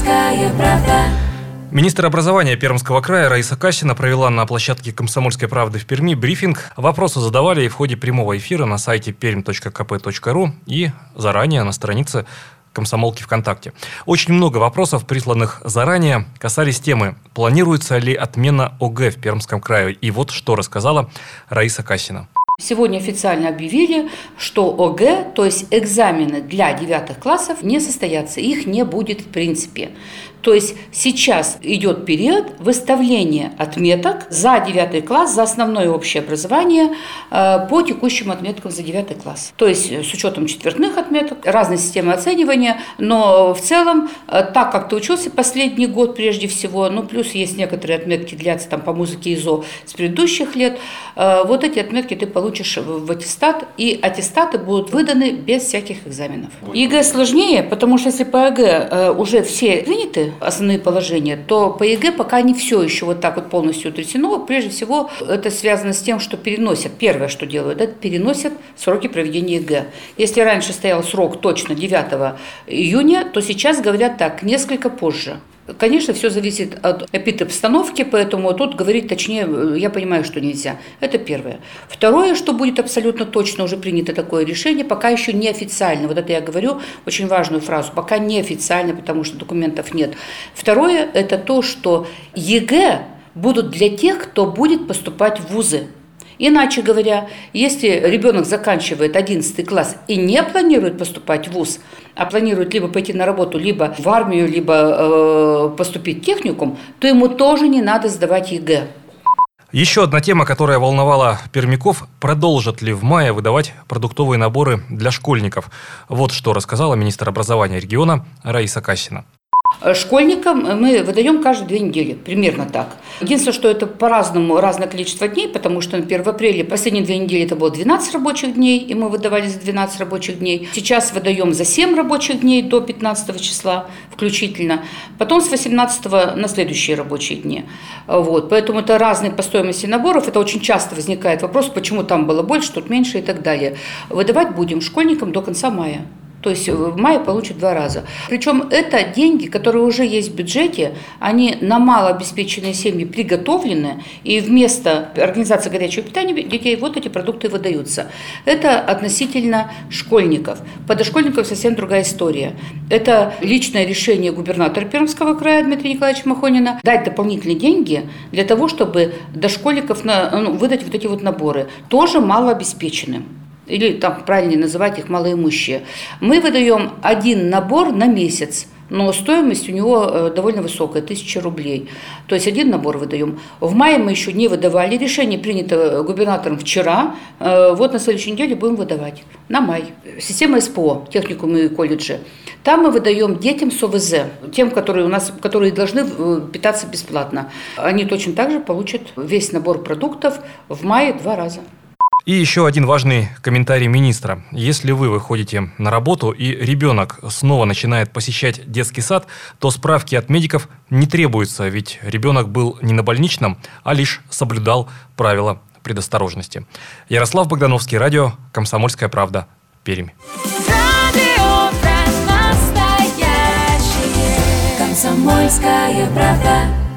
Комсомольская правда. Министр образования Пермского края Раиса Касина провела на площадке «Комсомольской правды» в Перми брифинг. Вопросы задавали и в ходе прямого эфира на сайте perm.kp.ru и заранее на странице комсомолки ВКонтакте. Очень много вопросов, присланных заранее, касались темы, планируется ли отмена ОГЭ в Пермском крае. И вот что рассказала Раиса Касина. Сегодня официально объявили, что ОГЭ, то есть экзамены для девятых классов, не состоятся. Их не будет в принципе. То есть сейчас идет период выставления отметок за 9 класс, за основное общее образование э, по текущим отметкам за 9 класс. То есть с учетом четвертных отметок, разные системы оценивания, но в целом, э, так как ты учился последний год прежде всего, ну плюс есть некоторые отметки длятся там по музыке ИЗО с предыдущих лет, э, вот эти отметки ты получишь в аттестат, и аттестаты будут выданы без всяких экзаменов. ЕГЭ сложнее, потому что если по ОГЭ уже все приняты, основные положения, то по ЕГЭ пока не все еще вот так вот полностью утрясено. Прежде всего, это связано с тем, что переносят, первое, что делают, это переносят сроки проведения ЕГЭ. Если раньше стоял срок точно 9 июня, то сейчас говорят так, несколько позже. Конечно, все зависит от эпидобстановки, поэтому тут говорить точнее, э, я понимаю, что нельзя. Это первое. Второе, что будет абсолютно точно уже принято такое решение, пока еще не официально. Вот это я говорю очень важную фразу. Пока не официально, потому что документов нет. Второе, это то, что ЕГЭ будут для тех, кто будет поступать в вузы. Иначе говоря, если ребенок заканчивает 11 класс и не планирует поступать в ВУЗ, а планирует либо пойти на работу, либо в армию, либо э, поступить в техникум, то ему тоже не надо сдавать ЕГЭ. Еще одна тема, которая волновала пермяков, продолжат ли в мае выдавать продуктовые наборы для школьников. Вот что рассказала министр образования региона Раиса Кассина. Школьникам мы выдаем каждые две недели, примерно так. Единственное, что это по-разному, разное количество дней, потому что, например, в апреле последние две недели это было 12 рабочих дней, и мы выдавали за 12 рабочих дней. Сейчас выдаем за 7 рабочих дней до 15 числа включительно. Потом с 18 на следующие рабочие дни. Вот. Поэтому это разные по стоимости наборов. Это очень часто возникает вопрос, почему там было больше, тут меньше и так далее. Выдавать будем школьникам до конца мая. То есть в мае получат два раза. Причем это деньги, которые уже есть в бюджете, они на малообеспеченные семьи приготовлены, и вместо организации горячего питания детей вот эти продукты выдаются. Это относительно школьников. По дошкольникам совсем другая история. Это личное решение губернатора Пермского края Дмитрия Николаевича Махонина дать дополнительные деньги для того, чтобы дошкольников на, ну, выдать вот эти вот наборы, тоже малообеспеченным или там правильнее называть их малоимущие, мы выдаем один набор на месяц, но стоимость у него э, довольно высокая, 1000 рублей. То есть один набор выдаем. В мае мы еще не выдавали, решение принято губернатором вчера, э, вот на следующей неделе будем выдавать, на май. Система СПО, техникумы и колледжи. Там мы выдаем детям с ОВЗ, тем, которые у нас, которые должны э, питаться бесплатно. Они точно так же получат весь набор продуктов в мае два раза. И еще один важный комментарий министра. Если вы выходите на работу и ребенок снова начинает посещать детский сад, то справки от медиков не требуются, ведь ребенок был не на больничном, а лишь соблюдал правила предосторожности. Ярослав Богдановский, радио «Комсомольская правда», Пермь. Комсомольская правда.